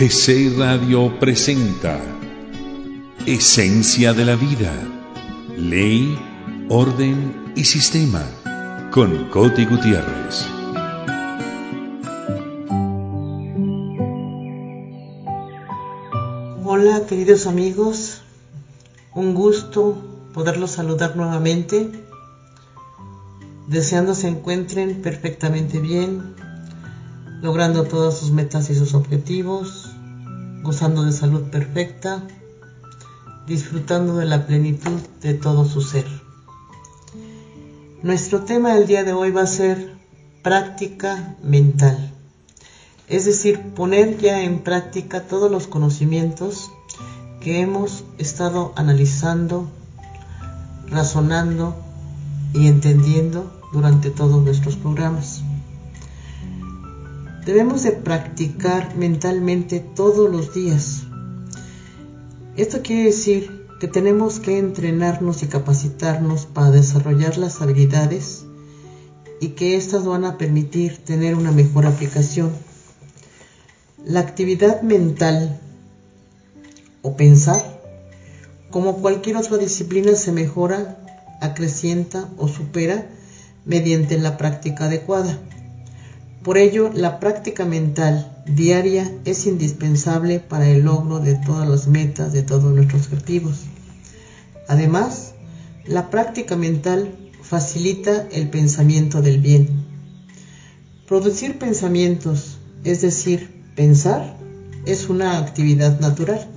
GC Radio presenta Esencia de la Vida, Ley, Orden y Sistema con Coti Gutiérrez. Hola queridos amigos, un gusto poderlos saludar nuevamente, deseando se encuentren perfectamente bien, logrando todas sus metas y sus objetivos, gozando de salud perfecta, disfrutando de la plenitud de todo su ser. Nuestro tema del día de hoy va a ser práctica mental, es decir, poner ya en práctica todos los conocimientos que hemos estado analizando, razonando y entendiendo durante todos nuestros programas. Debemos de practicar mentalmente todos los días. Esto quiere decir que tenemos que entrenarnos y capacitarnos para desarrollar las habilidades y que éstas van a permitir tener una mejor aplicación. La actividad mental o pensar, como cualquier otra disciplina, se mejora, acrecienta o supera mediante la práctica adecuada. Por ello, la práctica mental diaria es indispensable para el logro de todas las metas, de todos nuestros objetivos. Además, la práctica mental facilita el pensamiento del bien. Producir pensamientos, es decir, pensar, es una actividad natural,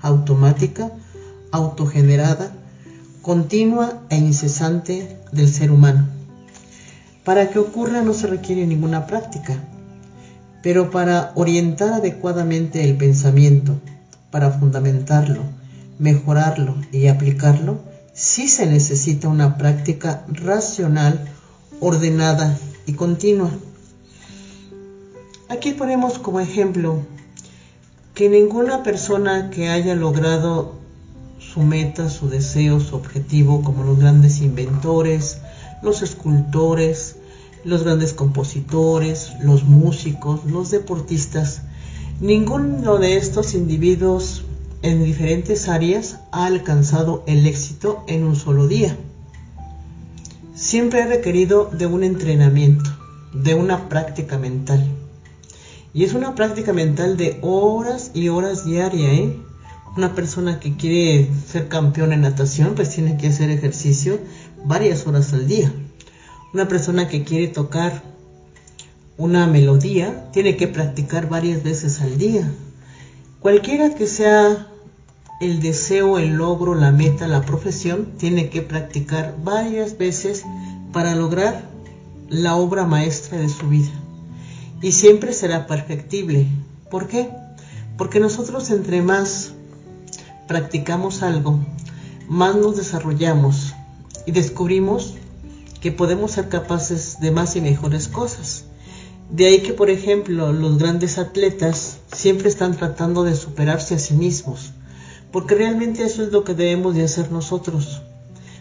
automática, autogenerada, continua e incesante del ser humano. Para que ocurra no se requiere ninguna práctica, pero para orientar adecuadamente el pensamiento, para fundamentarlo, mejorarlo y aplicarlo, sí se necesita una práctica racional, ordenada y continua. Aquí ponemos como ejemplo que ninguna persona que haya logrado su meta, su deseo, su objetivo, como los grandes inventores, los escultores, los grandes compositores, los músicos, los deportistas. Ninguno de estos individuos en diferentes áreas ha alcanzado el éxito en un solo día. Siempre ha requerido de un entrenamiento, de una práctica mental. Y es una práctica mental de horas y horas diarias, ¿eh? Una persona que quiere ser campeón en natación, pues tiene que hacer ejercicio varias horas al día. Una persona que quiere tocar una melodía tiene que practicar varias veces al día. Cualquiera que sea el deseo, el logro, la meta, la profesión, tiene que practicar varias veces para lograr la obra maestra de su vida. Y siempre será perfectible. ¿Por qué? Porque nosotros entre más practicamos algo, más nos desarrollamos y descubrimos que podemos ser capaces de más y mejores cosas. De ahí que, por ejemplo, los grandes atletas siempre están tratando de superarse a sí mismos, porque realmente eso es lo que debemos de hacer nosotros,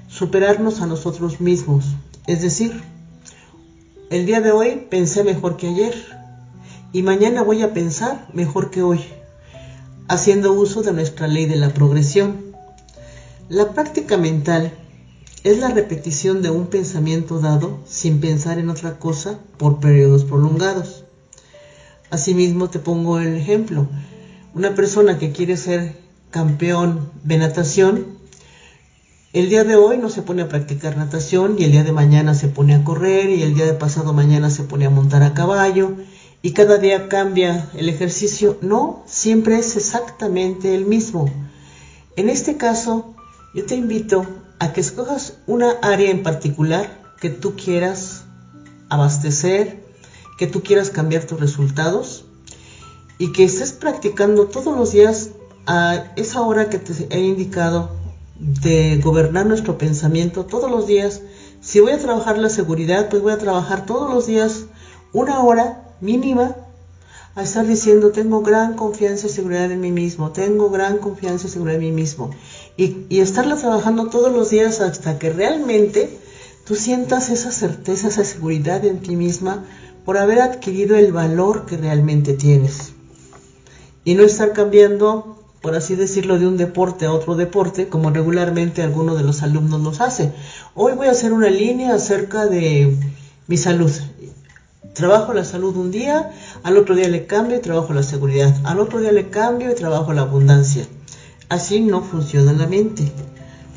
superarnos a nosotros mismos. Es decir, el día de hoy pensé mejor que ayer y mañana voy a pensar mejor que hoy, haciendo uso de nuestra ley de la progresión. La práctica mental es la repetición de un pensamiento dado sin pensar en otra cosa por periodos prolongados. Asimismo te pongo el ejemplo. Una persona que quiere ser campeón de natación, el día de hoy no se pone a practicar natación y el día de mañana se pone a correr y el día de pasado mañana se pone a montar a caballo y cada día cambia el ejercicio. No, siempre es exactamente el mismo. En este caso, yo te invito a que escojas una área en particular que tú quieras abastecer, que tú quieras cambiar tus resultados y que estés practicando todos los días a esa hora que te he indicado de gobernar nuestro pensamiento todos los días. Si voy a trabajar la seguridad, pues voy a trabajar todos los días una hora mínima a estar diciendo tengo gran confianza y seguridad en mí mismo, tengo gran confianza y seguridad en mí mismo. Y, y estarla trabajando todos los días hasta que realmente tú sientas esa certeza, esa seguridad en ti misma por haber adquirido el valor que realmente tienes. y no estar cambiando, por así decirlo, de un deporte a otro deporte, como regularmente alguno de los alumnos nos hace. Hoy voy a hacer una línea acerca de mi salud. Trabajo la salud un día, al otro día le cambio y trabajo la seguridad, al otro día le cambio y trabajo la abundancia. Así no funciona la mente.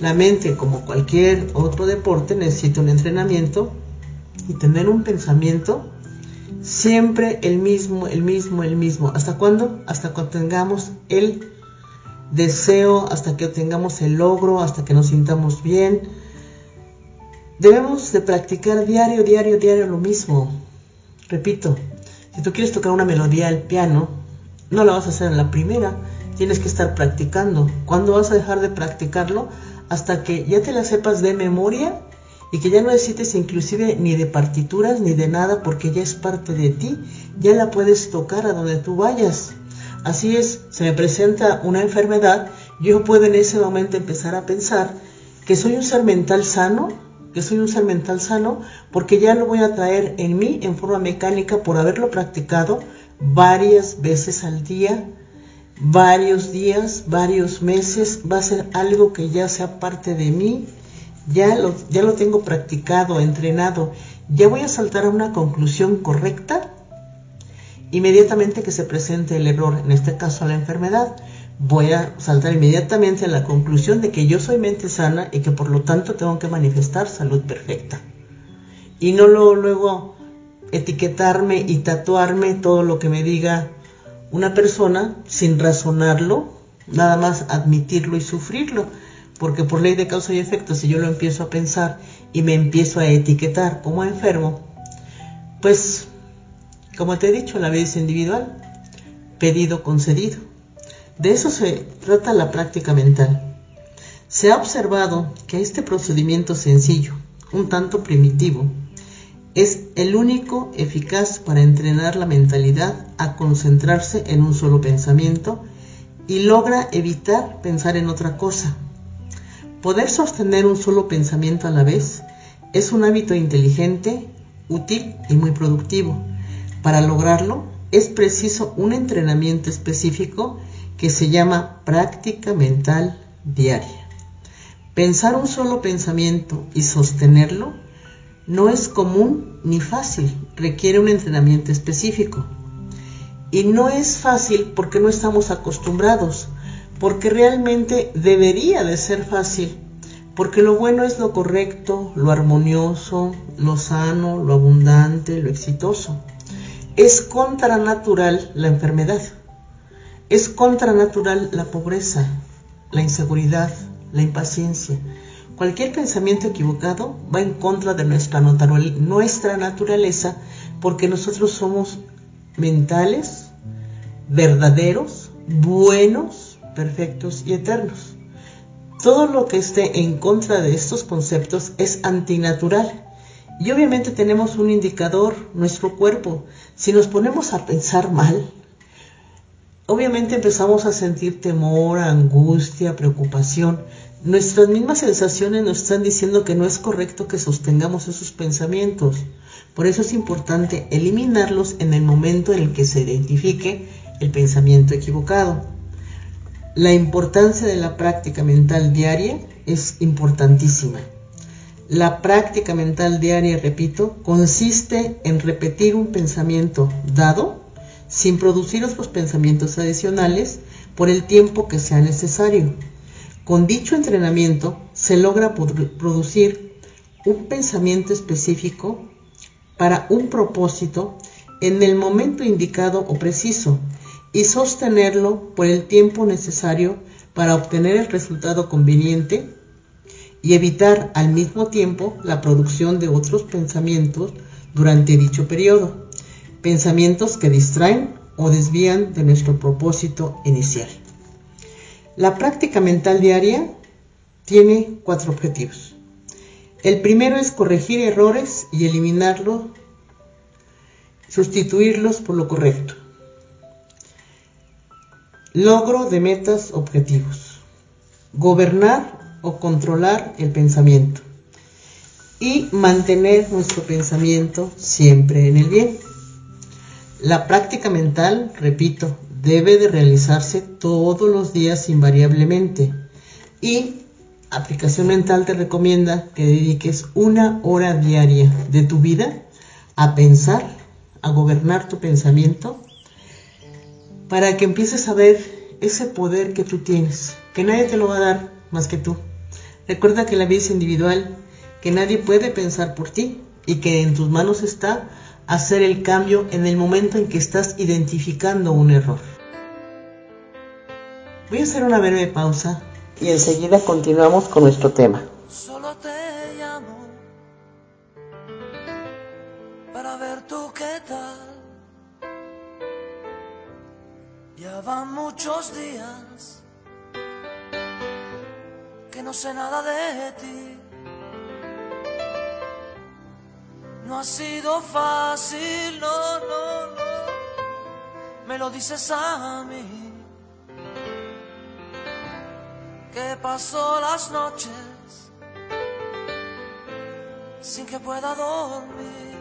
La mente, como cualquier otro deporte, necesita un entrenamiento y tener un pensamiento siempre el mismo, el mismo, el mismo. ¿Hasta cuándo? Hasta cuando tengamos el deseo, hasta que tengamos el logro, hasta que nos sintamos bien. Debemos de practicar diario, diario, diario lo mismo. Repito, si tú quieres tocar una melodía al piano, no la vas a hacer en la primera, tienes que estar practicando. ¿Cuándo vas a dejar de practicarlo? Hasta que ya te la sepas de memoria y que ya no necesites inclusive ni de partituras ni de nada porque ya es parte de ti, ya la puedes tocar a donde tú vayas. Así es, se me presenta una enfermedad, yo puedo en ese momento empezar a pensar que soy un ser mental sano, que soy un ser mental sano, porque ya lo voy a traer en mí en forma mecánica por haberlo practicado varias veces al día, varios días, varios meses, va a ser algo que ya sea parte de mí, ya lo, ya lo tengo practicado, entrenado, ya voy a saltar a una conclusión correcta inmediatamente que se presente el error, en este caso la enfermedad, voy a saltar inmediatamente a la conclusión de que yo soy mente sana y que por lo tanto tengo que manifestar salud perfecta. Y no lo, luego etiquetarme y tatuarme todo lo que me diga una persona sin razonarlo, nada más admitirlo y sufrirlo porque por ley de causa y efecto, si yo lo empiezo a pensar y me empiezo a etiquetar como enfermo, pues, como te he dicho, la vida es individual, pedido, concedido. De eso se trata la práctica mental. Se ha observado que este procedimiento sencillo, un tanto primitivo, es el único eficaz para entrenar la mentalidad a concentrarse en un solo pensamiento y logra evitar pensar en otra cosa Poder sostener un solo pensamiento a la vez es un hábito inteligente, útil y muy productivo. Para lograrlo es preciso un entrenamiento específico que se llama práctica mental diaria. Pensar un solo pensamiento y sostenerlo no es común ni fácil, requiere un entrenamiento específico. Y no es fácil porque no estamos acostumbrados porque realmente debería de ser fácil, porque lo bueno es lo correcto, lo armonioso, lo sano, lo abundante, lo exitoso. Es contranatural la enfermedad, es contranatural la pobreza, la inseguridad, la impaciencia. Cualquier pensamiento equivocado va en contra de nuestra, nuestra naturaleza porque nosotros somos mentales, verdaderos, buenos, perfectos y eternos. Todo lo que esté en contra de estos conceptos es antinatural. Y obviamente tenemos un indicador, nuestro cuerpo. Si nos ponemos a pensar mal, obviamente empezamos a sentir temor, angustia, preocupación. Nuestras mismas sensaciones nos están diciendo que no es correcto que sostengamos esos pensamientos. Por eso es importante eliminarlos en el momento en el que se identifique el pensamiento equivocado. La importancia de la práctica mental diaria es importantísima. La práctica mental diaria, repito, consiste en repetir un pensamiento dado sin producir otros pensamientos adicionales por el tiempo que sea necesario. Con dicho entrenamiento se logra producir un pensamiento específico para un propósito en el momento indicado o preciso y sostenerlo por el tiempo necesario para obtener el resultado conveniente y evitar al mismo tiempo la producción de otros pensamientos durante dicho periodo, pensamientos que distraen o desvían de nuestro propósito inicial. La práctica mental diaria tiene cuatro objetivos. El primero es corregir errores y eliminarlos, sustituirlos por lo correcto. Logro de metas objetivos. Gobernar o controlar el pensamiento. Y mantener nuestro pensamiento siempre en el bien. La práctica mental, repito, debe de realizarse todos los días invariablemente y aplicación mental te recomienda que dediques una hora diaria de tu vida a pensar, a gobernar tu pensamiento, para que empieces a ver ese poder que tú tienes, que nadie te lo va a dar más que tú. Recuerda que la vida es individual, que nadie puede pensar por ti y que en tus manos está hacer el cambio en el momento en que estás identificando un error. Voy a hacer una breve pausa y enseguida continuamos con nuestro tema. Solo te llamo para ver tú qué tal. Ya van muchos días que no sé nada de ti. No ha sido fácil, no, no, no. Me lo dices a mí. Que pasó las noches sin que pueda dormir.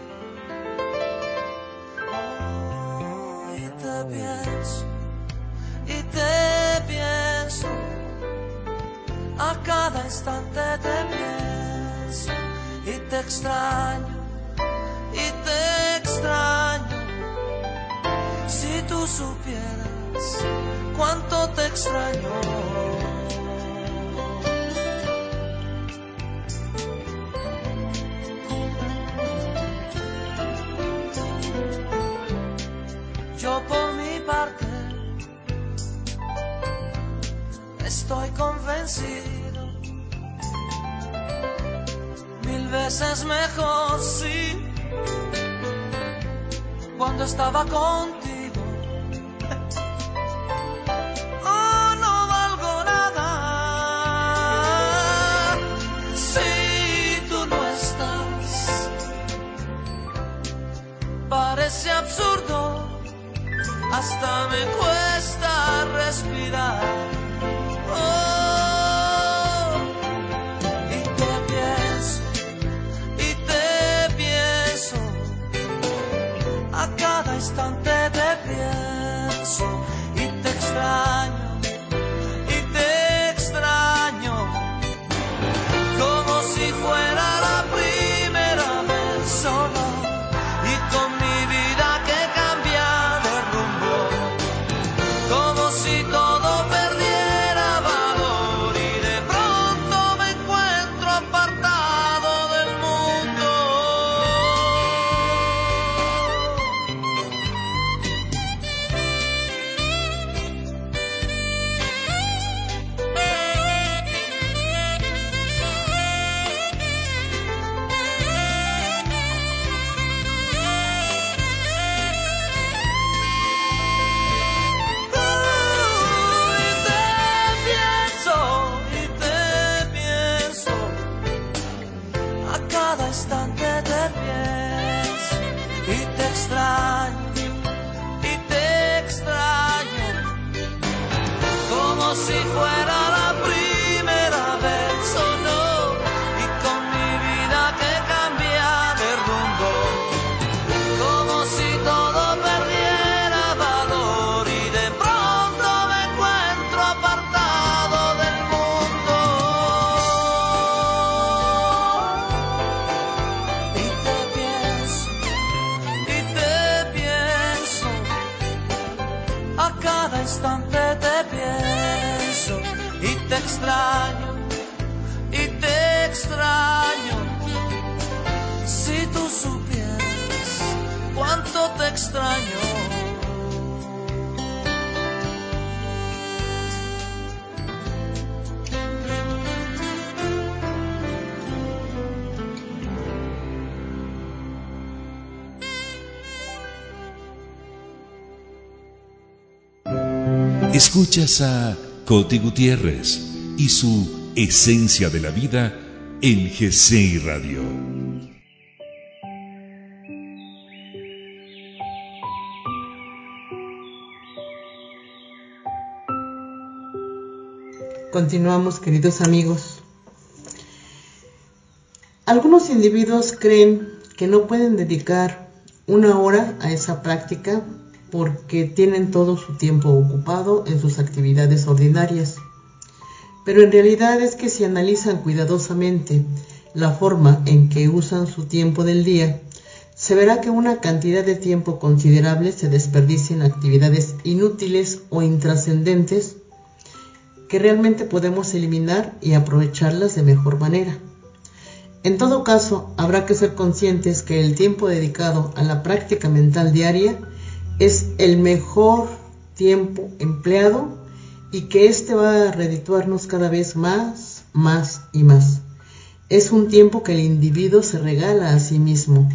Oh, y te pienso, y te pienso. A cada instante te pienso y te extraño tú supieras cuánto te extraño. Yo por mi parte estoy convencido mil veces mejor sí cuando estaba contigo. Escuchas a Coti Gutiérrez y su Esencia de la Vida en GCI Radio. Continuamos, queridos amigos. Algunos individuos creen que no pueden dedicar una hora a esa práctica porque tienen todo su tiempo ocupado en sus actividades ordinarias. Pero en realidad es que si analizan cuidadosamente la forma en que usan su tiempo del día, se verá que una cantidad de tiempo considerable se desperdicia en actividades inútiles o intrascendentes que realmente podemos eliminar y aprovecharlas de mejor manera. En todo caso, habrá que ser conscientes que el tiempo dedicado a la práctica mental diaria es el mejor tiempo empleado y que éste va a redituarnos cada vez más, más y más. Es un tiempo que el individuo se regala a sí mismo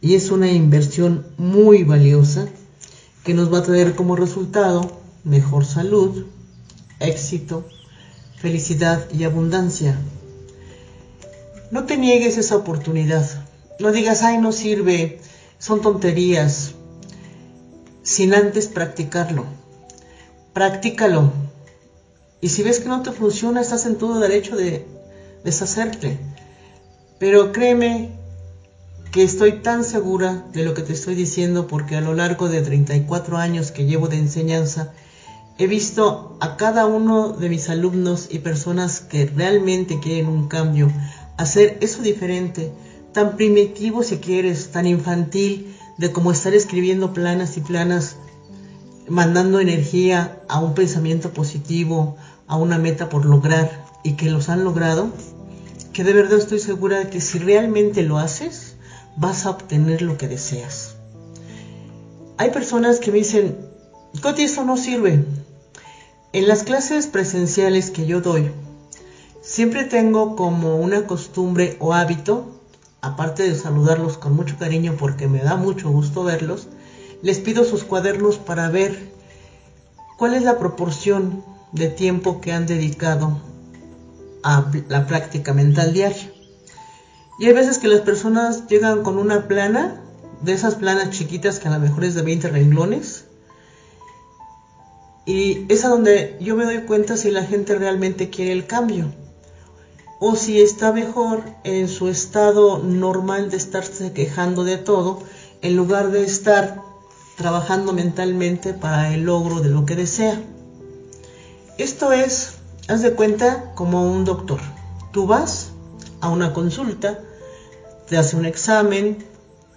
y es una inversión muy valiosa que nos va a traer como resultado mejor salud, éxito, felicidad y abundancia. No te niegues esa oportunidad. No digas, ay, no sirve, son tonterías, sin antes practicarlo. Practícalo. Y si ves que no te funciona, estás en todo derecho de deshacerte. Pero créeme que estoy tan segura de lo que te estoy diciendo porque a lo largo de 34 años que llevo de enseñanza, he visto a cada uno de mis alumnos y personas que realmente quieren un cambio, hacer eso diferente, tan primitivo si quieres, tan infantil, de cómo estar escribiendo planas y planas, mandando energía a un pensamiento positivo, a una meta por lograr y que los han logrado, que de verdad estoy segura de que si realmente lo haces, vas a obtener lo que deseas. Hay personas que me dicen, Coti, eso no sirve. En las clases presenciales que yo doy, siempre tengo como una costumbre o hábito, aparte de saludarlos con mucho cariño porque me da mucho gusto verlos, les pido sus cuadernos para ver cuál es la proporción de tiempo que han dedicado a la práctica mental diaria. Y hay veces que las personas llegan con una plana, de esas planas chiquitas que a lo mejor es de 20 renglones. Y es a donde yo me doy cuenta si la gente realmente quiere el cambio. O si está mejor en su estado normal de estarse quejando de todo, en lugar de estar trabajando mentalmente para el logro de lo que desea. Esto es, haz de cuenta, como un doctor. Tú vas a una consulta, te hace un examen,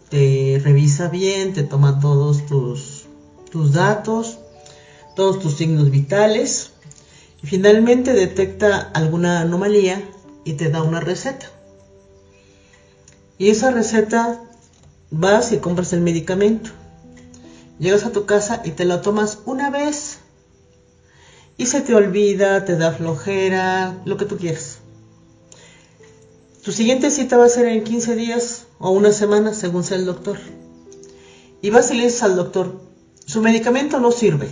te revisa bien, te toma todos tus, tus datos, todos tus signos vitales y finalmente detecta alguna anomalía y te da una receta. Y esa receta vas y compras el medicamento. Llegas a tu casa y te lo tomas una vez. Y se te olvida, te da flojera, lo que tú quieras. Tu siguiente cita va a ser en 15 días o una semana, según sea el doctor. Y vas y le dices al doctor, su medicamento no sirve.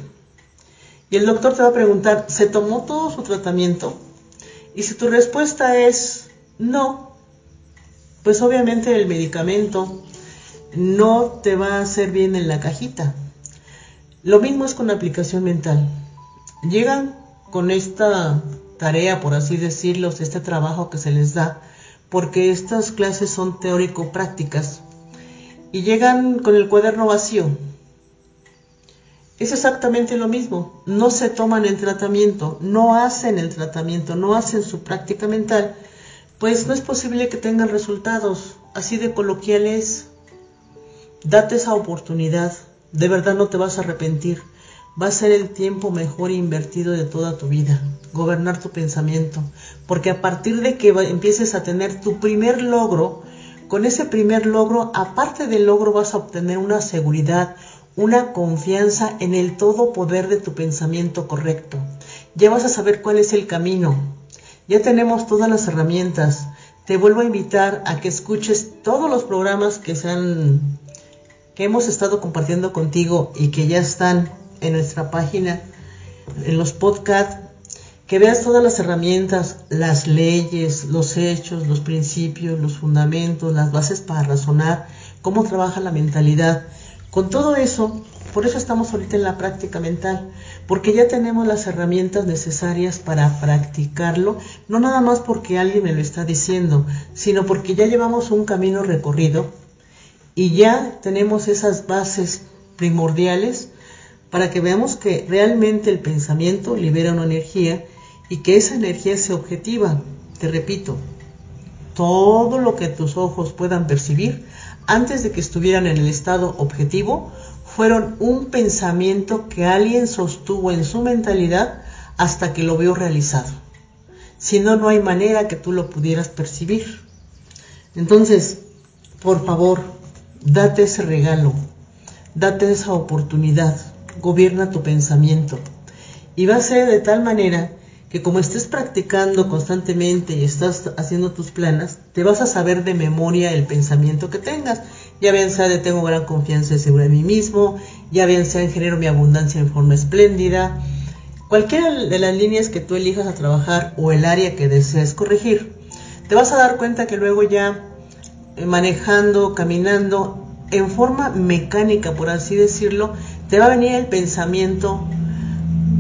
Y el doctor te va a preguntar, ¿se tomó todo su tratamiento? Y si tu respuesta es no, pues obviamente el medicamento no te va a hacer bien en la cajita. Lo mismo es con la aplicación mental. Llegan con esta tarea, por así decirlo, este trabajo que se les da, porque estas clases son teórico-prácticas y llegan con el cuaderno vacío. Es exactamente lo mismo, no se toman el tratamiento, no hacen el tratamiento, no hacen su práctica mental, pues no es posible que tengan resultados. Así de coloquiales. Date esa oportunidad, de verdad no te vas a arrepentir. Va a ser el tiempo mejor invertido de toda tu vida, gobernar tu pensamiento, porque a partir de que empieces a tener tu primer logro, con ese primer logro, aparte del logro vas a obtener una seguridad, una confianza en el todo poder de tu pensamiento correcto. Ya vas a saber cuál es el camino. Ya tenemos todas las herramientas. Te vuelvo a invitar a que escuches todos los programas que se que hemos estado compartiendo contigo y que ya están en nuestra página, en los podcasts, que veas todas las herramientas, las leyes, los hechos, los principios, los fundamentos, las bases para razonar, cómo trabaja la mentalidad. Con todo eso, por eso estamos ahorita en la práctica mental, porque ya tenemos las herramientas necesarias para practicarlo, no nada más porque alguien me lo está diciendo, sino porque ya llevamos un camino recorrido y ya tenemos esas bases primordiales para que veamos que realmente el pensamiento libera una energía y que esa energía sea objetiva. Te repito, todo lo que tus ojos puedan percibir antes de que estuvieran en el estado objetivo fueron un pensamiento que alguien sostuvo en su mentalidad hasta que lo vio realizado. Si no, no hay manera que tú lo pudieras percibir. Entonces, por favor, date ese regalo, date esa oportunidad, gobierna tu pensamiento. Y va a ser de tal manera que como estés practicando constantemente y estás haciendo tus planas, te vas a saber de memoria el pensamiento que tengas. Ya bien sea de tengo gran confianza y segura en mí mismo, ya bien sea en genero mi abundancia en forma espléndida. Cualquiera de las líneas que tú elijas a trabajar o el área que desees corregir, te vas a dar cuenta que luego ya eh, manejando, caminando, en forma mecánica, por así decirlo, te va a venir el pensamiento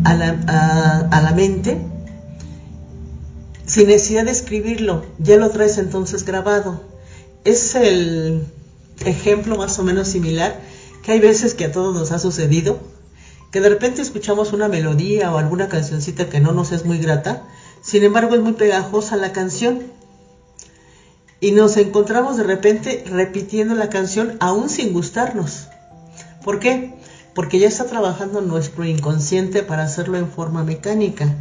a la, a la mente sin necesidad de escribirlo, ya lo traes entonces grabado. Es el ejemplo más o menos similar que hay veces que a todos nos ha sucedido, que de repente escuchamos una melodía o alguna cancioncita que no nos es muy grata, sin embargo es muy pegajosa la canción. Y nos encontramos de repente repitiendo la canción aún sin gustarnos. ¿Por qué? Porque ya está trabajando nuestro inconsciente para hacerlo en forma mecánica.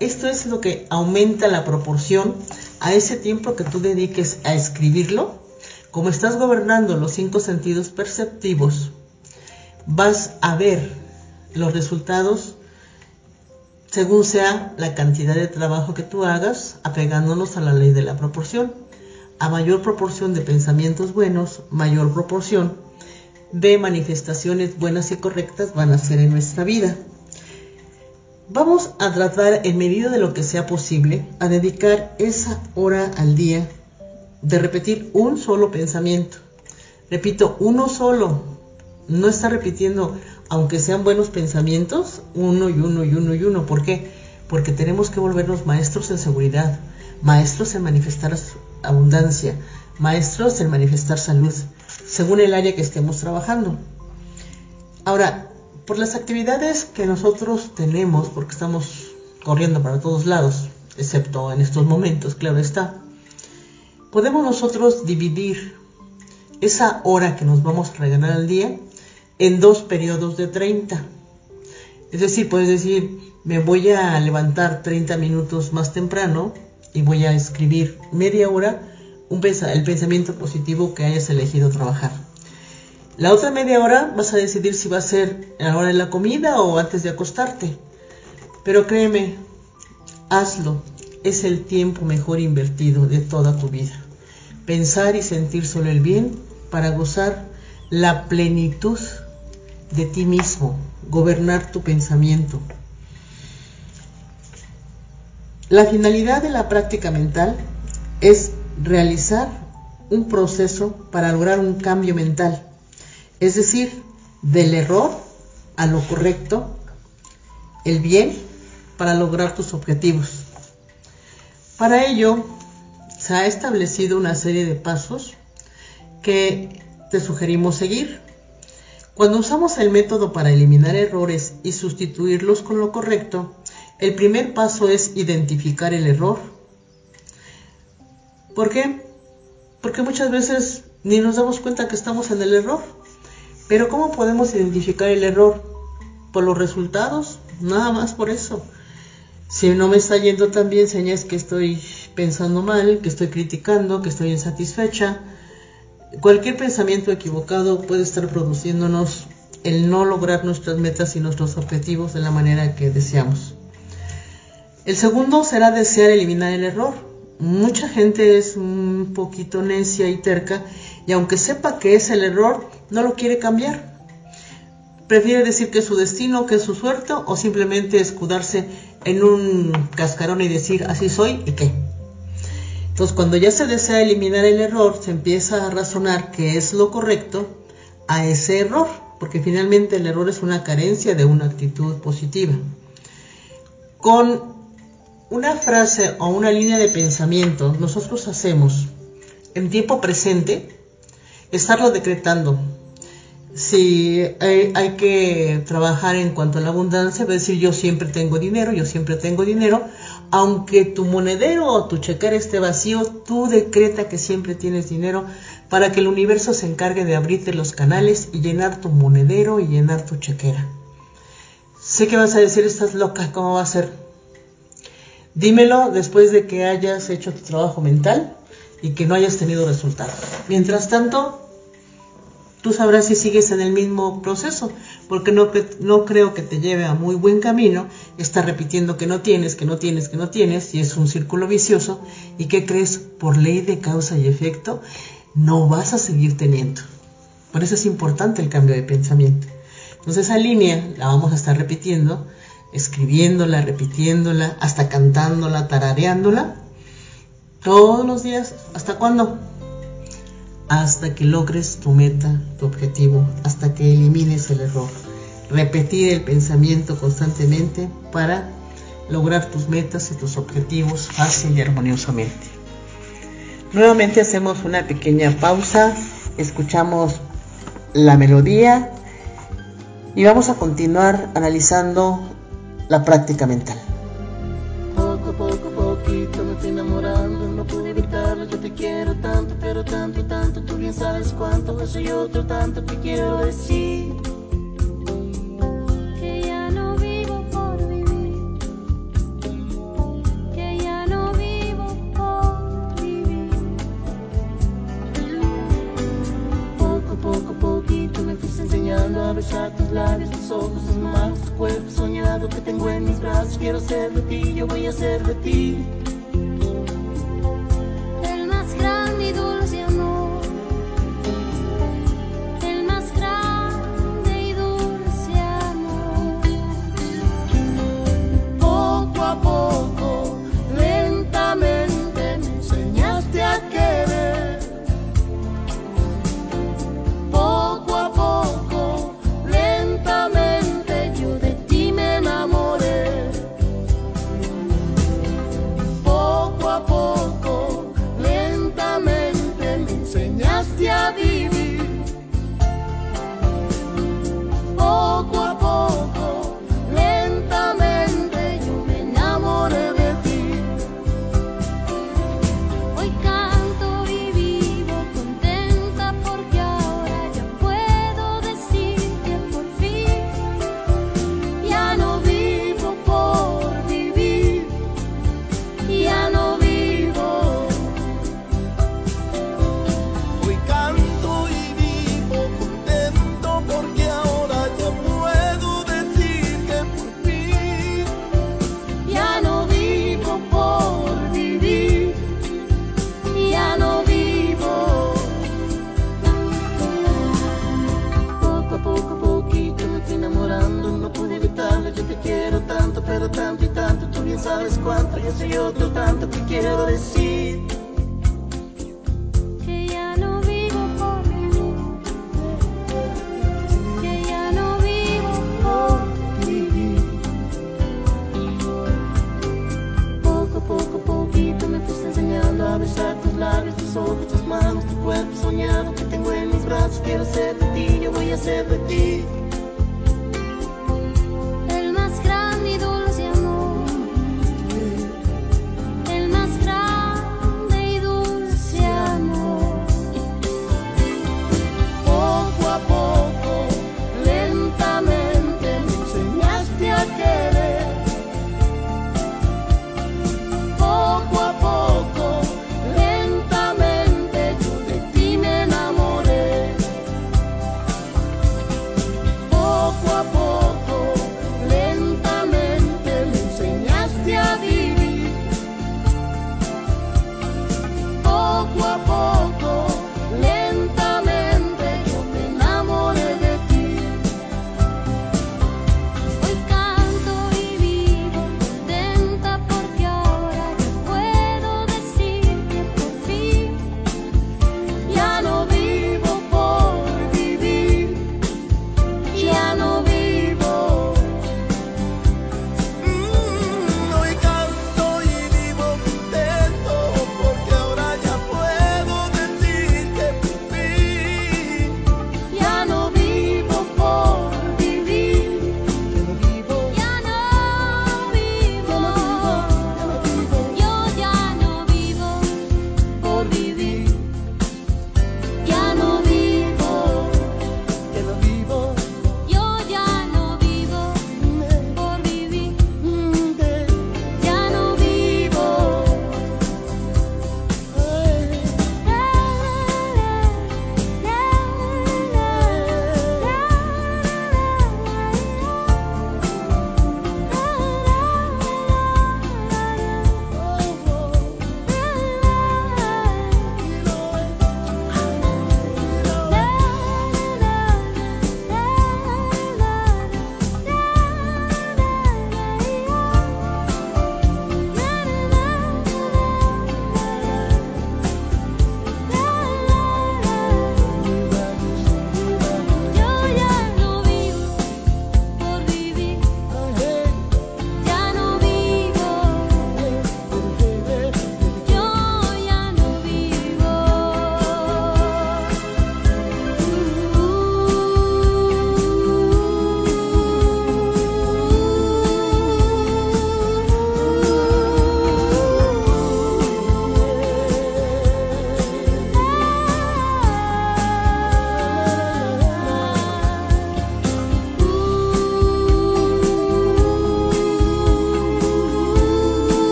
Esto es lo que aumenta la proporción a ese tiempo que tú dediques a escribirlo. Como estás gobernando los cinco sentidos perceptivos, vas a ver los resultados según sea la cantidad de trabajo que tú hagas, apegándonos a la ley de la proporción. A mayor proporción de pensamientos buenos, mayor proporción de manifestaciones buenas y correctas van a ser en nuestra vida. Vamos a tratar, en medida de lo que sea posible, a dedicar esa hora al día de repetir un solo pensamiento. Repito, uno solo. No está repitiendo, aunque sean buenos pensamientos, uno y uno y uno y uno. ¿Por qué? Porque tenemos que volvernos maestros en seguridad, maestros en manifestar abundancia, maestros en manifestar salud, según el área que estemos trabajando. Ahora, por las actividades que nosotros tenemos, porque estamos corriendo para todos lados, excepto en estos momentos, claro está, podemos nosotros dividir esa hora que nos vamos a regalar al día en dos periodos de 30. Es decir, puedes decir, me voy a levantar 30 minutos más temprano y voy a escribir media hora el pensamiento positivo que hayas elegido trabajar. La otra media hora vas a decidir si va a ser a la hora de la comida o antes de acostarte. Pero créeme, hazlo. Es el tiempo mejor invertido de toda tu vida. Pensar y sentir solo el bien para gozar la plenitud de ti mismo, gobernar tu pensamiento. La finalidad de la práctica mental es realizar un proceso para lograr un cambio mental es decir, del error a lo correcto, el bien para lograr tus objetivos. Para ello, se ha establecido una serie de pasos que te sugerimos seguir. Cuando usamos el método para eliminar errores y sustituirlos con lo correcto, el primer paso es identificar el error. ¿Por qué? Porque muchas veces ni nos damos cuenta que estamos en el error. Pero ¿cómo podemos identificar el error? Por los resultados, nada más por eso. Si no me está yendo tan bien, señas que estoy pensando mal, que estoy criticando, que estoy insatisfecha. Cualquier pensamiento equivocado puede estar produciéndonos el no lograr nuestras metas y nuestros objetivos de la manera que deseamos. El segundo será desear eliminar el error. Mucha gente es un poquito necia y terca y aunque sepa que es el error, no lo quiere cambiar. Prefiere decir que es su destino, que es su suerte o simplemente escudarse en un cascarón y decir así soy y qué. Entonces cuando ya se desea eliminar el error, se empieza a razonar que es lo correcto a ese error, porque finalmente el error es una carencia de una actitud positiva. Con una frase o una línea de pensamiento, nosotros hacemos en tiempo presente estarlo decretando. si hay, que trabajar en cuanto a la abundancia, a decir yo siempre tengo dinero, yo siempre tengo dinero, aunque tu monedero o tu chequera esté vacío, tú decreta que siempre tienes dinero para que el universo se encargue de abrirte los canales y llenar tu monedero y llenar tu chequera. Sé que vas a decir, estás loca, ¿cómo va a ser? Dímelo después de que hayas hecho tu trabajo mental y que no hayas tenido resultado. Mientras tanto, tú sabrás si sigues en el mismo proceso, porque no, no creo que te lleve a muy buen camino estar repitiendo que no tienes, que no tienes, que no tienes, y es un círculo vicioso, y que crees por ley de causa y efecto, no vas a seguir teniendo. Por eso es importante el cambio de pensamiento. Entonces esa línea la vamos a estar repitiendo, escribiéndola, repitiéndola, hasta cantándola, tarareándola, todos los días. ¿Hasta cuándo? hasta que logres tu meta, tu objetivo, hasta que elimines el error. Repetir el pensamiento constantemente para lograr tus metas y tus objetivos fácil y armoniosamente. Nuevamente hacemos una pequeña pausa, escuchamos la melodía y vamos a continuar analizando la práctica mental. Tanto, pero tanto, tanto, tú bien sabes cuánto, eso y otro tanto te quiero decir. Que ya no vivo por vivir, que ya no vivo por vivir. Poco, poco, poquito me fuiste enseñando a besar tus labios, tus ojos, tus manos, tu cuerpo soñado que tengo en mis brazos, quiero ser de ti, yo voy a ser de ti.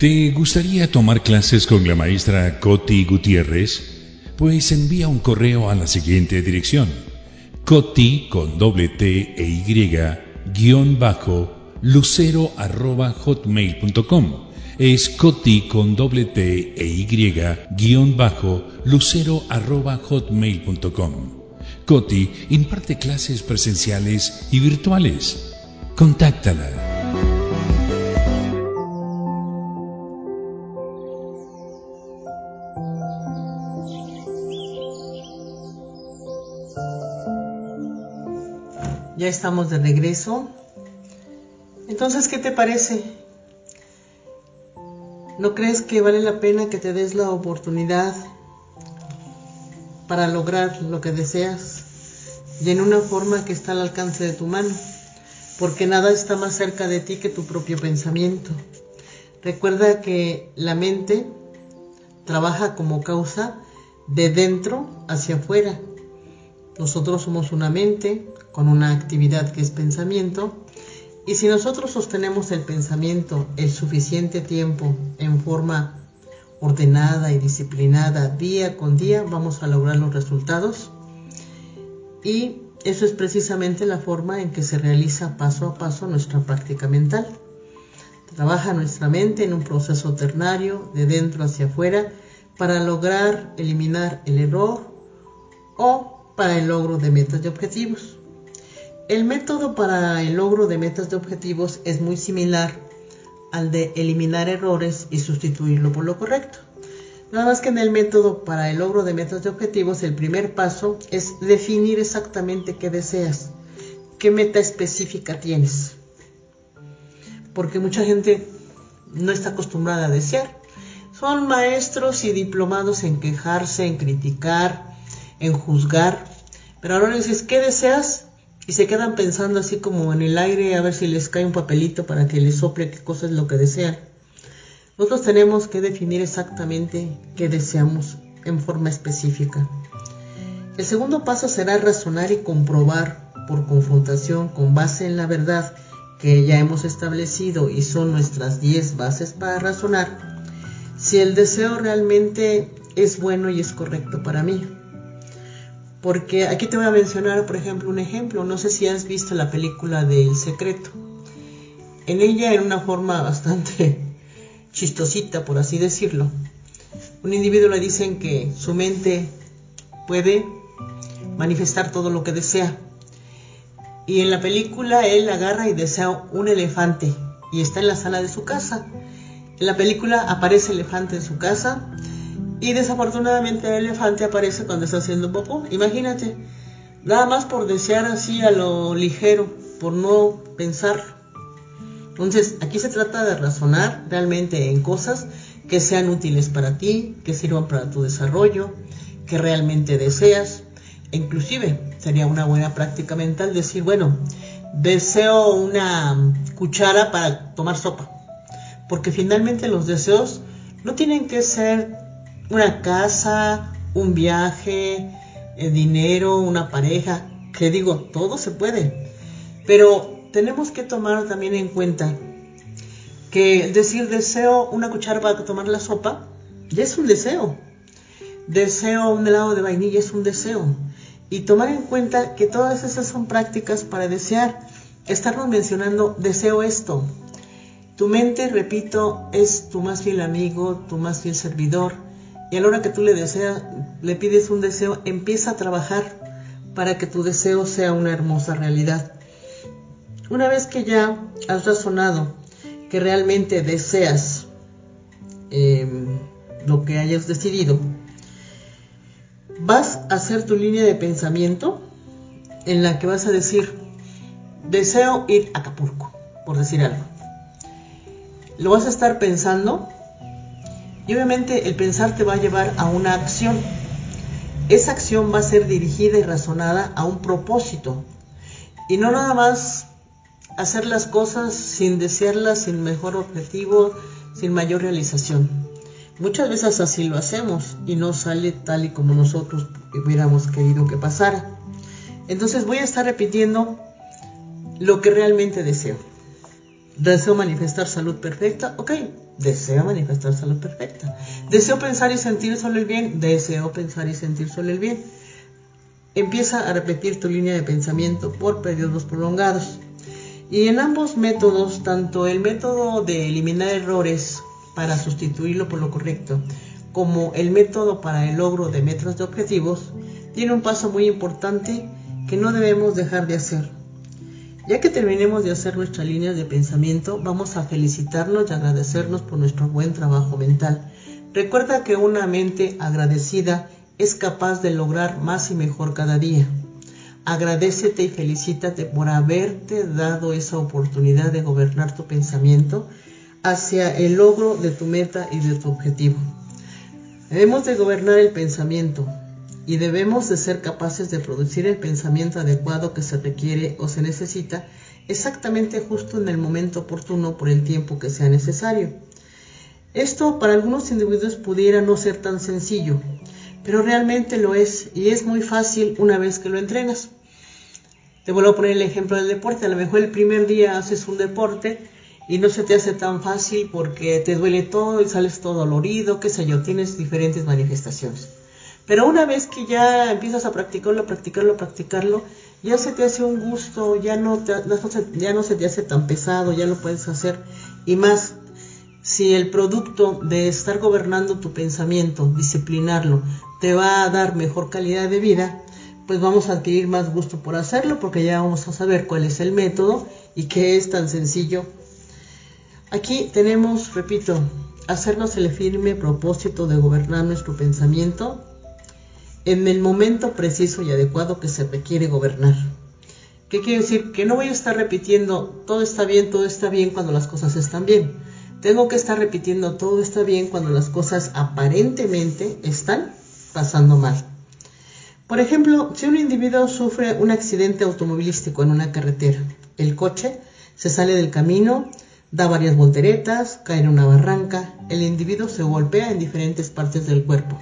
¿Te gustaría tomar clases con la maestra Coti Gutiérrez? Pues envía un correo a la siguiente dirección. Coti con doble T e Y guion bajo lucero arroba hotmail.com. Es Coti con doble T e Y guion bajo lucero arroba hotmail.com. Coti imparte clases presenciales y virtuales. Contáctala. De regreso. Entonces, ¿qué te parece? ¿No crees que vale la pena que te des la oportunidad para lograr lo que deseas y en una forma que está al alcance de tu mano? Porque nada está más cerca de ti que tu propio pensamiento. Recuerda que la mente trabaja como causa de dentro hacia afuera. Nosotros somos una mente con una actividad que es pensamiento y si nosotros sostenemos el pensamiento el suficiente tiempo en forma ordenada y disciplinada día con día, vamos a lograr los resultados. Y eso es precisamente la forma en que se realiza paso a paso nuestra práctica mental. Trabaja nuestra mente en un proceso ternario de dentro hacia afuera para lograr eliminar el error o para el logro de metas y objetivos. El método para el logro de metas de objetivos es muy similar al de eliminar errores y sustituirlo por lo correcto. Nada más que en el método para el logro de metas de objetivos, el primer paso es definir exactamente qué deseas, qué meta específica tienes. Porque mucha gente no está acostumbrada a desear. Son maestros y diplomados en quejarse, en criticar, en juzgar. Pero ahora dices, ¿qué deseas? Y se quedan pensando así como en el aire a ver si les cae un papelito para que les sople qué cosa es lo que desean. Nosotros tenemos que definir exactamente qué deseamos en forma específica. El segundo paso será razonar y comprobar por confrontación con base en la verdad que ya hemos establecido y son nuestras 10 bases para razonar si el deseo realmente es bueno y es correcto para mí. Porque aquí te voy a mencionar, por ejemplo, un ejemplo. No sé si has visto la película de El Secreto. En ella, en una forma bastante chistosita, por así decirlo, un individuo le dicen que su mente puede manifestar todo lo que desea. Y en la película él agarra y desea un elefante y está en la sala de su casa. En la película aparece el elefante en su casa y desafortunadamente el elefante aparece cuando está haciendo popó. Imagínate, nada más por desear así a lo ligero, por no pensar. Entonces, aquí se trata de razonar realmente en cosas que sean útiles para ti, que sirvan para tu desarrollo, que realmente deseas. E inclusive sería una buena práctica mental decir, bueno, deseo una cuchara para tomar sopa. Porque finalmente los deseos no tienen que ser una casa, un viaje, el dinero, una pareja, que digo, todo se puede. Pero tenemos que tomar también en cuenta que decir deseo una cuchara para tomar la sopa, ya es un deseo. Deseo un helado de vainilla es un deseo. Y tomar en cuenta que todas esas son prácticas para desear. Estarnos mencionando, deseo esto. Tu mente, repito, es tu más fiel amigo, tu más fiel servidor y a la hora que tú le deseas, le pides un deseo, empieza a trabajar para que tu deseo sea una hermosa realidad. Una vez que ya has razonado que realmente deseas em, lo que hayas decidido, vas a hacer tu línea de pensamiento en la que vas a decir, deseo ir a Acapulco, por decir algo. Lo vas a estar pensando y obviamente el pensar te va a llevar a una acción. Esa acción va a ser dirigida y razonada a un propósito. Y no nada más hacer las cosas sin desearlas, sin mejor objetivo, sin mayor realización. Muchas veces así lo hacemos y no sale tal y como nosotros hubiéramos querido que pasara. Entonces voy a estar repitiendo lo que realmente deseo. Deseo manifestar salud perfecta, ok, deseo manifestar salud perfecta. Deseo pensar y sentir solo el bien, deseo pensar y sentir solo el bien. Empieza a repetir tu línea de pensamiento por periodos prolongados. Y en ambos métodos, tanto el método de eliminar errores para sustituirlo por lo correcto, como el método para el logro de metas de objetivos, tiene un paso muy importante que no debemos dejar de hacer. Ya que terminemos de hacer nuestras líneas de pensamiento, vamos a felicitarnos y agradecernos por nuestro buen trabajo mental. Recuerda que una mente agradecida es capaz de lograr más y mejor cada día. Agradecete y felicítate por haberte dado esa oportunidad de gobernar tu pensamiento hacia el logro de tu meta y de tu objetivo. Debemos de gobernar el pensamiento y debemos de ser capaces de producir el pensamiento adecuado que se requiere o se necesita exactamente justo en el momento oportuno por el tiempo que sea necesario. Esto para algunos individuos pudiera no ser tan sencillo, pero realmente lo es y es muy fácil una vez que lo entrenas. Te vuelvo a poner el ejemplo del deporte. A lo mejor el primer día haces un deporte y no se te hace tan fácil porque te duele todo y sales todo dolorido, qué sé yo, tienes diferentes manifestaciones. Pero una vez que ya empiezas a practicarlo, practicarlo, practicarlo, ya se te hace un gusto, ya no, ya no se te hace tan pesado, ya lo puedes hacer. Y más, si el producto de estar gobernando tu pensamiento, disciplinarlo, te va a dar mejor calidad de vida, pues vamos a adquirir más gusto por hacerlo porque ya vamos a saber cuál es el método y qué es tan sencillo. Aquí tenemos, repito, hacernos el firme propósito de gobernar nuestro pensamiento en el momento preciso y adecuado que se requiere gobernar. ¿Qué quiere decir? Que no voy a estar repitiendo todo está bien, todo está bien cuando las cosas están bien. Tengo que estar repitiendo todo está bien cuando las cosas aparentemente están pasando mal. Por ejemplo, si un individuo sufre un accidente automovilístico en una carretera, el coche se sale del camino, da varias volteretas, cae en una barranca, el individuo se golpea en diferentes partes del cuerpo.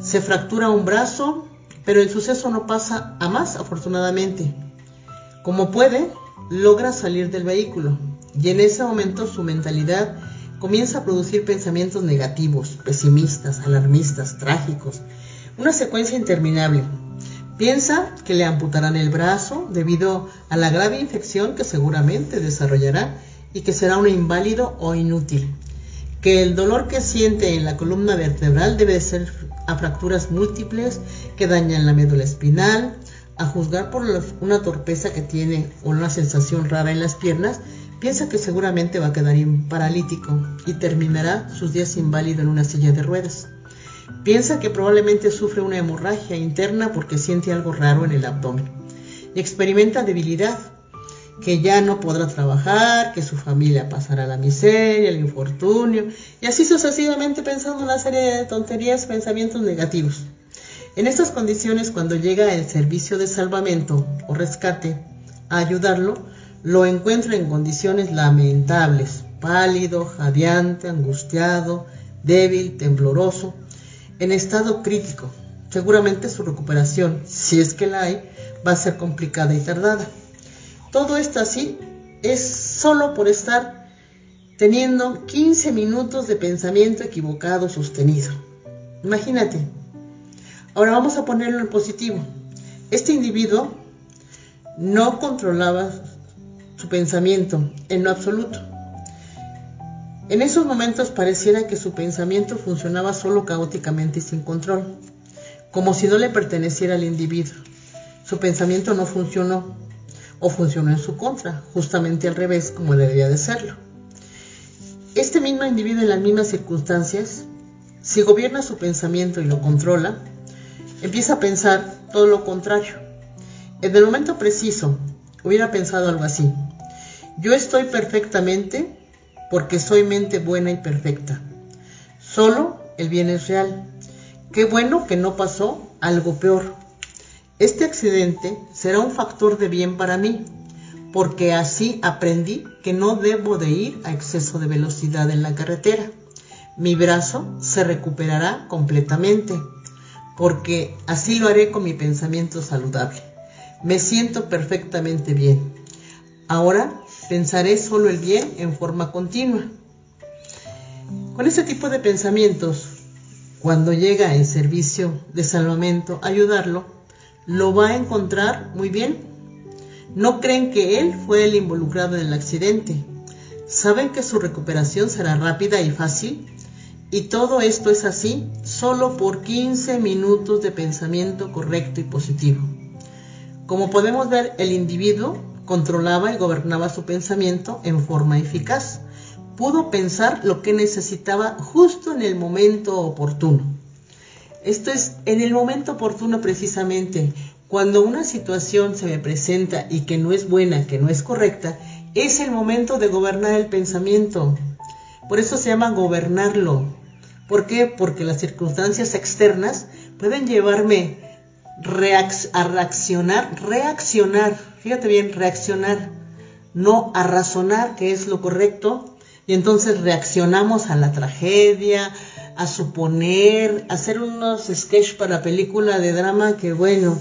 Se fractura un brazo, pero el suceso no pasa a más afortunadamente. Como puede, logra salir del vehículo y en ese momento su mentalidad comienza a producir pensamientos negativos, pesimistas, alarmistas, trágicos, una secuencia interminable. Piensa que le amputarán el brazo debido a la grave infección que seguramente desarrollará y que será un inválido o inútil. Que el dolor que siente en la columna vertebral debe ser a fracturas múltiples que dañan la médula espinal, a juzgar por una torpeza que tiene o una sensación rara en las piernas, piensa que seguramente va a quedar paralítico y terminará sus días inválido en una silla de ruedas. Piensa que probablemente sufre una hemorragia interna porque siente algo raro en el abdomen y experimenta debilidad, que ya no podrá trabajar, que su familia pasará la miseria, el infortunio, y así sucesivamente pensando una serie de tonterías, pensamientos negativos. En estas condiciones, cuando llega el servicio de salvamento o rescate a ayudarlo, lo encuentra en condiciones lamentables, pálido, jadeante, angustiado, débil, tembloroso, en estado crítico. Seguramente su recuperación, si es que la hay, va a ser complicada y tardada. Todo esto así es solo por estar teniendo 15 minutos de pensamiento equivocado sostenido. Imagínate. Ahora vamos a ponerlo en positivo. Este individuo no controlaba su pensamiento en lo absoluto. En esos momentos pareciera que su pensamiento funcionaba solo caóticamente y sin control, como si no le perteneciera al individuo. Su pensamiento no funcionó o funcionó en su contra, justamente al revés como debería de serlo. Este mismo individuo en las mismas circunstancias, si gobierna su pensamiento y lo controla, empieza a pensar todo lo contrario. En el momento preciso, hubiera pensado algo así. Yo estoy perfectamente porque soy mente buena y perfecta. Solo el bien es real. Qué bueno que no pasó algo peor. Este accidente será un factor de bien para mí, porque así aprendí que no debo de ir a exceso de velocidad en la carretera. Mi brazo se recuperará completamente, porque así lo haré con mi pensamiento saludable. Me siento perfectamente bien. Ahora Pensaré solo el bien en forma continua. Con este tipo de pensamientos, cuando llega el servicio de salvamento ayudarlo, lo va a encontrar muy bien. No creen que él fue el involucrado en el accidente. Saben que su recuperación será rápida y fácil. Y todo esto es así solo por 15 minutos de pensamiento correcto y positivo. Como podemos ver, el individuo controlaba y gobernaba su pensamiento en forma eficaz. Pudo pensar lo que necesitaba justo en el momento oportuno. Esto es en el momento oportuno precisamente. Cuando una situación se me presenta y que no es buena, que no es correcta, es el momento de gobernar el pensamiento. Por eso se llama gobernarlo. ¿Por qué? Porque las circunstancias externas pueden llevarme a reaccionar, reaccionar, fíjate bien, reaccionar, no a razonar, que es lo correcto, y entonces reaccionamos a la tragedia, a suponer, hacer unos sketches para película de drama que bueno,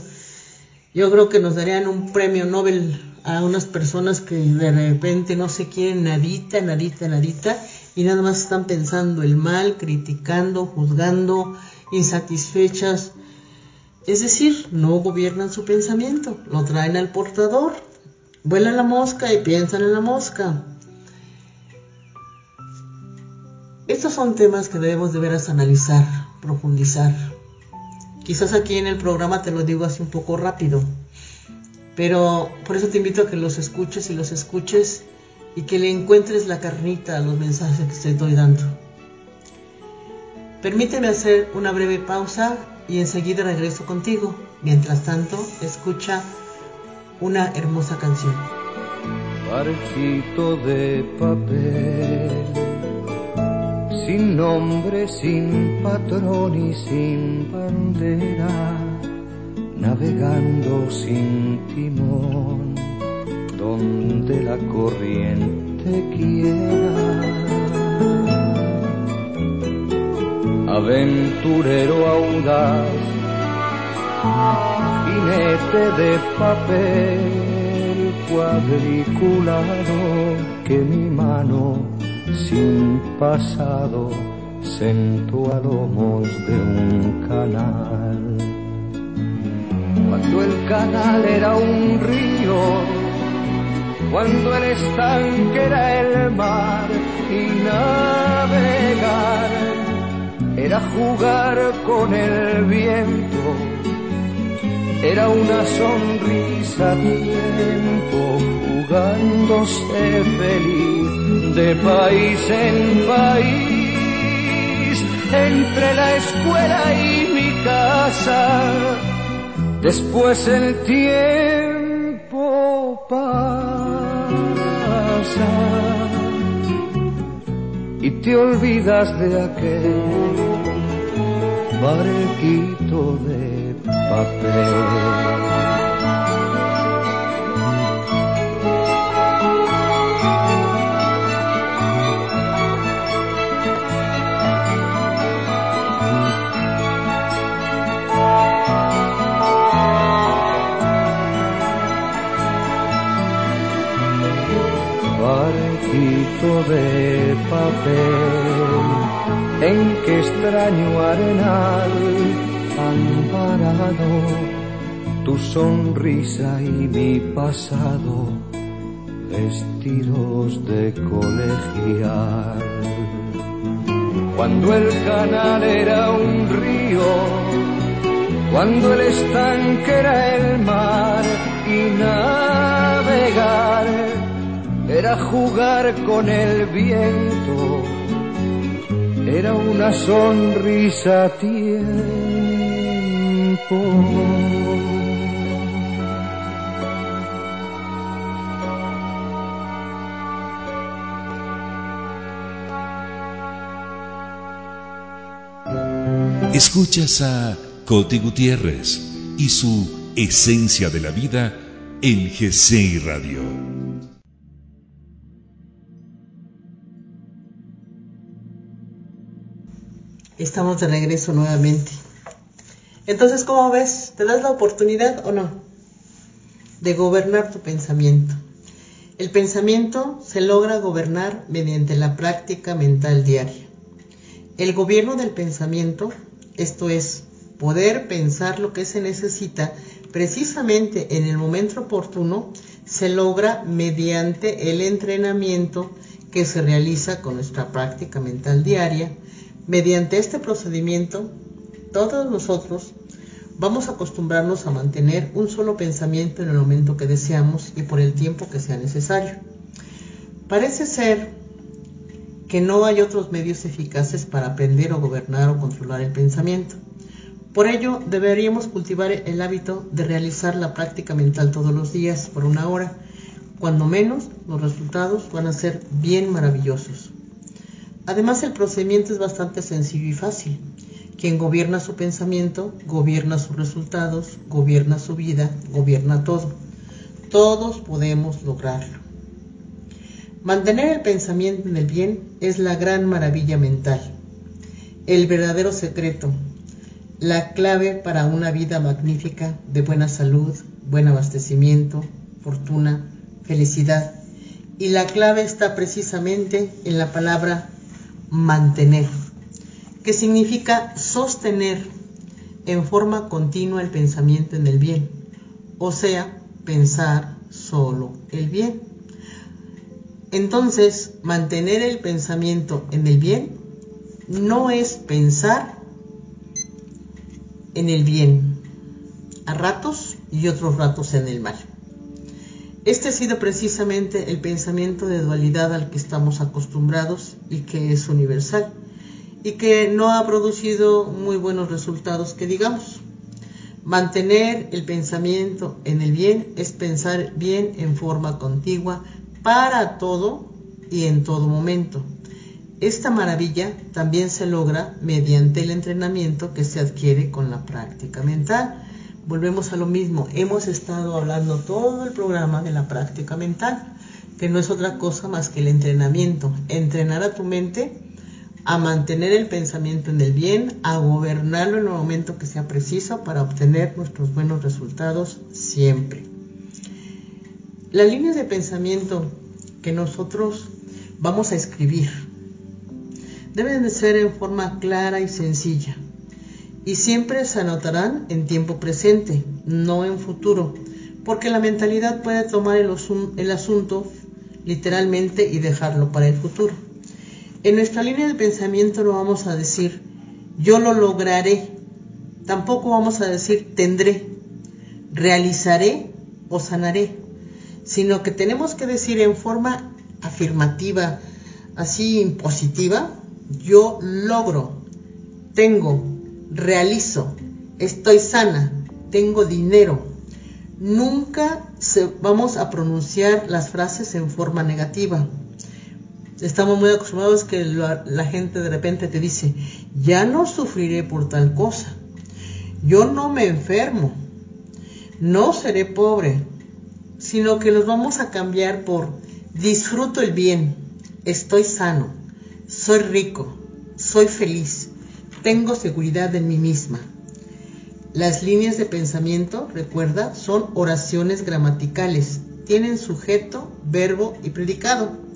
yo creo que nos darían un premio Nobel a unas personas que de repente no se quieren nadita, nadita, nadita, y nada más están pensando el mal, criticando, juzgando, insatisfechas. Es decir, no gobiernan su pensamiento, lo traen al portador. Vuelan la mosca y piensan en la mosca. Estos son temas que debemos de veras analizar, profundizar. Quizás aquí en el programa te lo digo así un poco rápido, pero por eso te invito a que los escuches y los escuches y que le encuentres la carnita a los mensajes que te estoy dando. Permíteme hacer una breve pausa y enseguida regreso contigo. Mientras tanto, escucha una hermosa canción. Sin nombre, sin patrón y sin bandera, navegando sin timón, donde la corriente quiera. Aventurero audaz, jinete de papel cuadriculado que mi mano sin pasado sentó a lomos de un canal. Cuando el canal era un río, cuando el estanque era el mar y navegar era jugar con el viento, era una sonrisa a tiempo, jugándose feliz de país en país, entre la escuela y mi casa, después el tiempo pasa y te olvidas de aquel barquito de papel. De papel en que extraño arenal han parado tu sonrisa y mi pasado vestidos de colegial. Cuando el canal era un río, cuando el estanque era el mar y navegar era jugar con el viento, era una sonrisa a tiempo. Escuchas a Coti Gutiérrez y su Esencia de la Vida en GCI Radio. Estamos de regreso nuevamente. Entonces, ¿cómo ves? ¿Te das la oportunidad o no? De gobernar tu pensamiento. El pensamiento se logra gobernar mediante la práctica mental diaria. El gobierno del pensamiento, esto es, poder pensar lo que se necesita precisamente en el momento oportuno, se logra mediante el entrenamiento que se realiza con nuestra práctica mental diaria. Mediante este procedimiento, todos nosotros vamos a acostumbrarnos a mantener un solo pensamiento en el momento que deseamos y por el tiempo que sea necesario. Parece ser que no hay otros medios eficaces para aprender o gobernar o controlar el pensamiento. Por ello, deberíamos cultivar el hábito de realizar la práctica mental todos los días por una hora. Cuando menos, los resultados van a ser bien maravillosos. Además, el procedimiento es bastante sencillo y fácil. Quien gobierna su pensamiento, gobierna sus resultados, gobierna su vida, gobierna todo. Todos podemos lograrlo. Mantener el pensamiento en el bien es la gran maravilla mental, el verdadero secreto, la clave para una vida magnífica de buena salud, buen abastecimiento, fortuna, felicidad. Y la clave está precisamente en la palabra mantener que significa sostener en forma continua el pensamiento en el bien, o sea, pensar solo el bien. Entonces, mantener el pensamiento en el bien no es pensar en el bien a ratos y otros ratos en el mal. Este ha sido precisamente el pensamiento de dualidad al que estamos acostumbrados y que es universal y que no ha producido muy buenos resultados que digamos. Mantener el pensamiento en el bien es pensar bien en forma contigua para todo y en todo momento. Esta maravilla también se logra mediante el entrenamiento que se adquiere con la práctica mental. Volvemos a lo mismo, hemos estado hablando todo el programa de la práctica mental, que no es otra cosa más que el entrenamiento. Entrenar a tu mente a mantener el pensamiento en el bien, a gobernarlo en el momento que sea preciso para obtener nuestros buenos resultados siempre. Las líneas de pensamiento que nosotros vamos a escribir deben de ser en forma clara y sencilla y siempre se anotarán en tiempo presente, no en futuro, porque la mentalidad puede tomar el, asunto literalmente y dejarlo para el futuro. En nuestra línea de pensamiento no vamos a decir yo lo lograré, tampoco vamos a decir tendré, realizaré o sanaré, sino que tenemos que decir en forma afirmativa, así positiva, yo logro, tengo, realizo, estoy sana, tengo dinero. Nunca vamos a pronunciar las frases en forma negativa. Estamos muy acostumbrados que la, gente de repente te dice, ya no sufriré por tal cosa, yo no me enfermo, no seré pobre, sino que los vamos a cambiar por disfruto el bien, estoy sano, soy rico, soy feliz, tengo seguridad en mí misma. Las líneas de pensamiento, recuerda, son oraciones gramaticales, tienen sujeto, verbo y predicado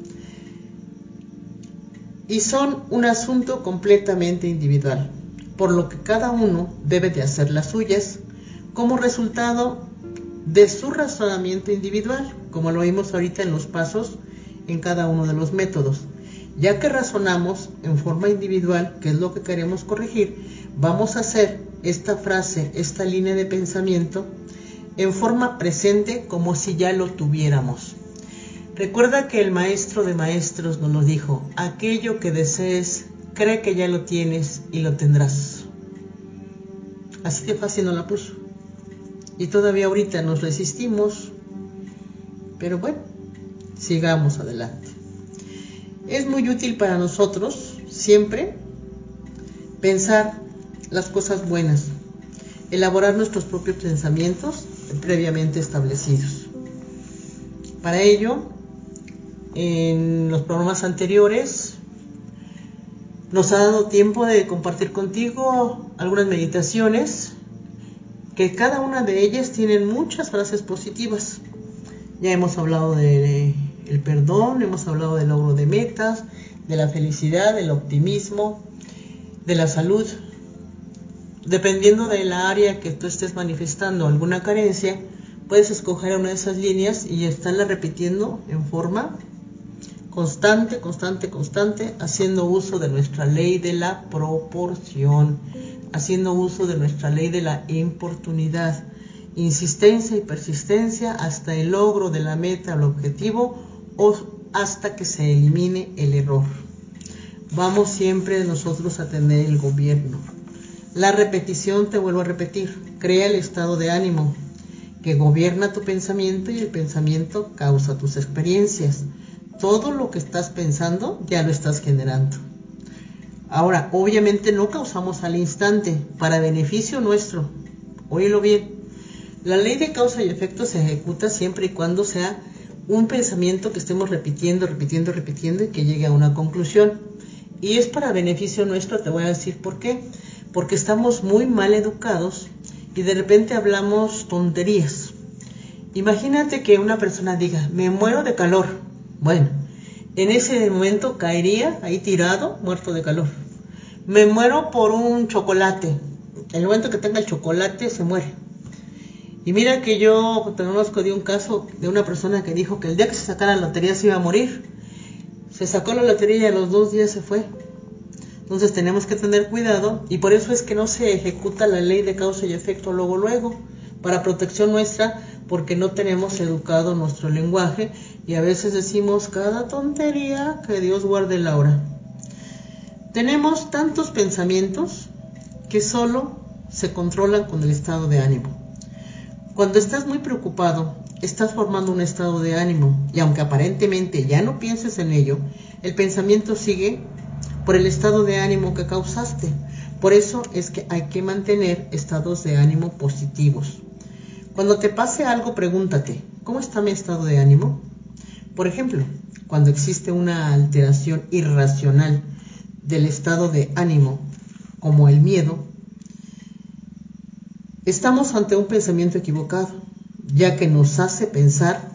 y son un asunto completamente individual, por lo que cada uno debe de hacer las suyas como resultado de su razonamiento individual, como lo vimos ahorita en los pasos en cada uno de los métodos. Ya que razonamos en forma individual, que es lo que queremos corregir, vamos a hacer esta frase, esta línea de pensamiento, en forma presente como si ya lo tuviéramos. Recuerda que el maestro de maestros nos lo dijo, aquello que desees, cree que ya lo tienes y lo tendrás. Así de fácil nos la puso. Y todavía ahorita nos resistimos, pero bueno, sigamos adelante. Es muy útil para nosotros siempre pensar las cosas buenas, elaborar nuestros propios pensamientos previamente establecidos. Para ello, en los programas anteriores. Nos ha dado tiempo de compartir contigo algunas meditaciones que cada una de ellas tienen muchas frases positivas. Ya hemos hablado de el perdón, hemos hablado del logro de metas, de la felicidad, del optimismo, de la salud. Dependiendo de la área que tú estés manifestando alguna carencia, puedes escoger una de esas líneas y estarla repitiendo en forma constante, constante, constante, haciendo uso de nuestra ley de la proporción, haciendo uso de nuestra ley de la importunidad, insistencia y persistencia hasta el logro de la meta el objetivo o hasta que se elimine el error. Vamos siempre nosotros a tener el gobierno. La repetición, te vuelvo a repetir, crea el estado de ánimo que gobierna tu pensamiento y el pensamiento causa tus experiencias todo lo que estás pensando ya lo estás generando. Ahora, obviamente no causamos al instante, para beneficio nuestro. Óyelo bien. La ley de causa y efecto se ejecuta siempre y cuando sea un pensamiento que estemos repitiendo, repitiendo, repitiendo y que llegue a una conclusión. Y es para beneficio nuestro, te voy a decir por qué. Porque estamos muy mal educados y de repente hablamos tonterías. Imagínate que una persona diga, me muero de calor bueno, en ese momento caería ahí tirado, muerto de calor. Me muero por un chocolate. En el momento que tenga el chocolate se muere. Y mira que yo conozco de un caso de una persona que dijo que el día que se sacara la lotería se iba a morir. Se sacó la lotería y a los dos días se fue. Entonces tenemos que tener cuidado y por eso es que no se ejecuta la ley de causa y efecto luego luego, para protección nuestra, porque no tenemos educado nuestro lenguaje y a veces decimos cada tontería que Dios guarde la hora. Tenemos tantos pensamientos que solo se controlan con el estado de ánimo. Cuando estás muy preocupado, estás formando un estado de ánimo y aunque aparentemente ya no pienses en ello, el pensamiento sigue por el estado de ánimo que causaste. Por eso es que hay que mantener estados de ánimo positivos. Cuando te pase algo, pregúntate, ¿cómo está mi estado de ánimo? Por ejemplo, cuando existe una alteración irracional del estado de ánimo, como el miedo, estamos ante un pensamiento equivocado, ya que nos hace pensar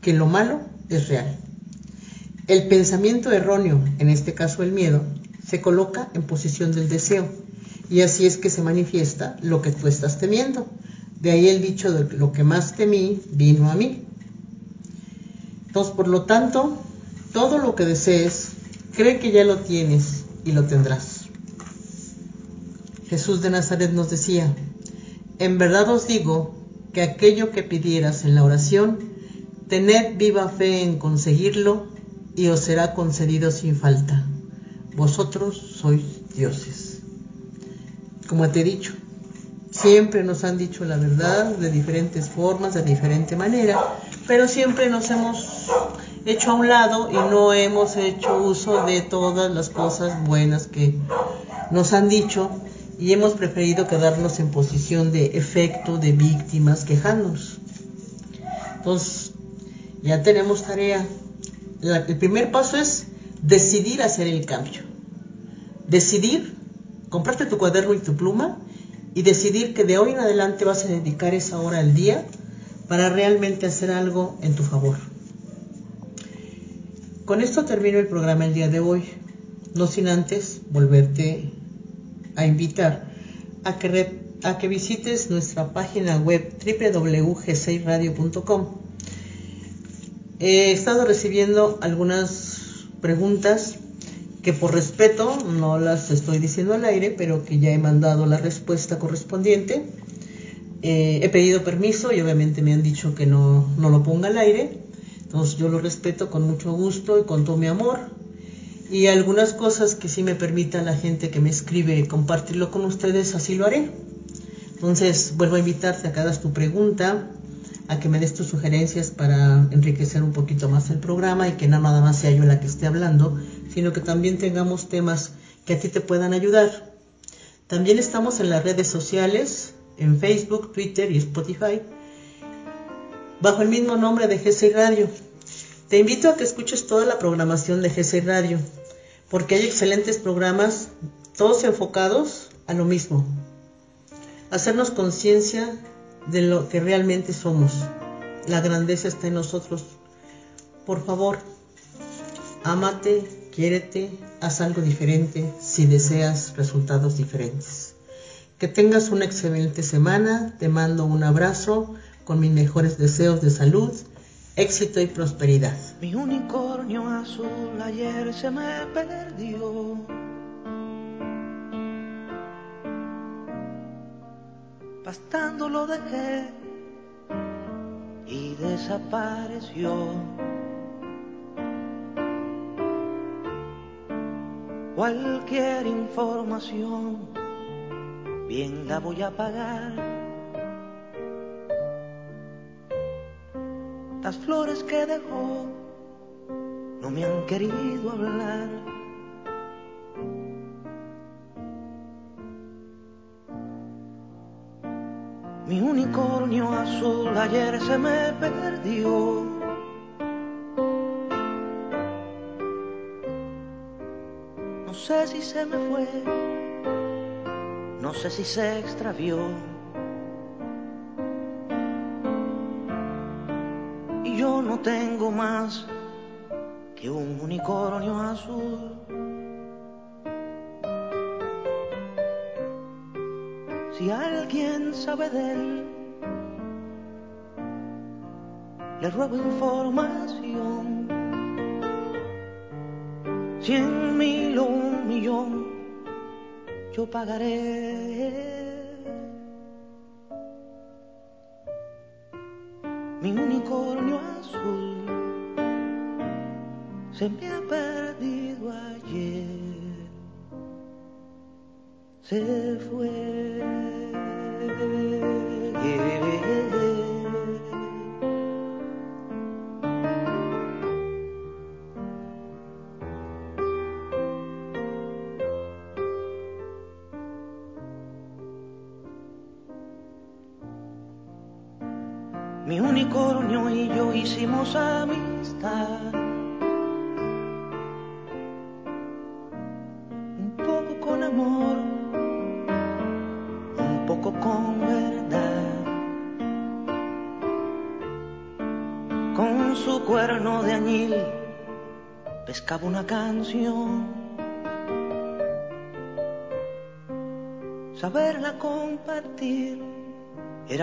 que lo malo es real. El pensamiento erróneo, en este caso el miedo, se coloca en posición del deseo y así es que se manifiesta lo que tú estás temiendo. De ahí el dicho de lo que más temí vino a mí. Entonces, por lo tanto, todo lo que desees, cree que ya lo tienes y lo tendrás. Jesús de Nazaret nos decía, en verdad os digo que aquello que pidieras en la oración, tened viva fe en conseguirlo y os será concedido sin falta. Vosotros sois dioses. Como te he dicho, siempre nos han dicho la verdad de diferentes formas, de diferente manera, pero siempre nos hemos hecho a un lado y no hemos hecho uso de todas las cosas buenas que nos han dicho y hemos preferido quedarnos en posición de efecto, de víctimas, quejándonos. Entonces, ya tenemos tarea. el primer paso es decidir hacer el cambio. Decidir, comprarte tu cuaderno y tu pluma y decidir que de hoy en adelante vas a dedicar esa hora al día para realmente hacer algo en tu favor. Con esto termino el programa el día de hoy, no sin antes volverte a invitar a que, a que visites nuestra página web www.g6radio.com. He estado recibiendo algunas preguntas que por respeto no las estoy diciendo al aire, pero que ya he mandado la respuesta correspondiente. Eh, he pedido permiso y obviamente me han dicho que no, no lo ponga al aire. Entonces yo lo respeto con mucho gusto y con todo mi amor. Y algunas cosas que sí me permita la gente que me escribe compartirlo con ustedes, así lo haré. Entonces vuelvo a invitarte a que hagas tu pregunta, a que me des tus sugerencias para enriquecer un poquito más el programa y que no nada más sea yo la que esté hablando, sino que también tengamos temas que a ti te puedan ayudar. También estamos en las redes sociales, en Facebook, Twitter y Spotify bajo el mismo nombre de GC Radio. Te invito a que escuches toda la programación de GC Radio, porque hay excelentes programas, todos enfocados a lo mismo, hacernos conciencia de lo que realmente somos. La grandeza está en nosotros. Por favor, ámate, quiérete, haz algo diferente si deseas resultados diferentes. Que tengas una excelente semana, te mando un abrazo con mis mejores deseos de salud, éxito y prosperidad. Mi unicornio azul ayer se me perdió. Pastando lo dejé y desapareció. Cualquier información, bien la voy a pagar. Las flores que dejó no me han querido hablar. Mi unicornio azul ayer se me perdió. No sé si se me fue, no sé si se extravió. Y yo no tengo más que un unicornio azul. Si alguien sabe de él, le ruego información. Cien mil o un millón, yo pagaré. Me ha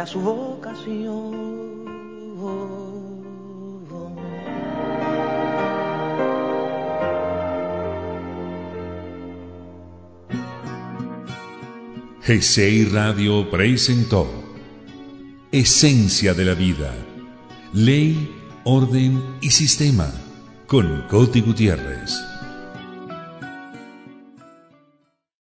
era su vocación. GCI Radio presentó Esencia de la Vida, Ley, Orden y Sistema con Coti Gutiérrez.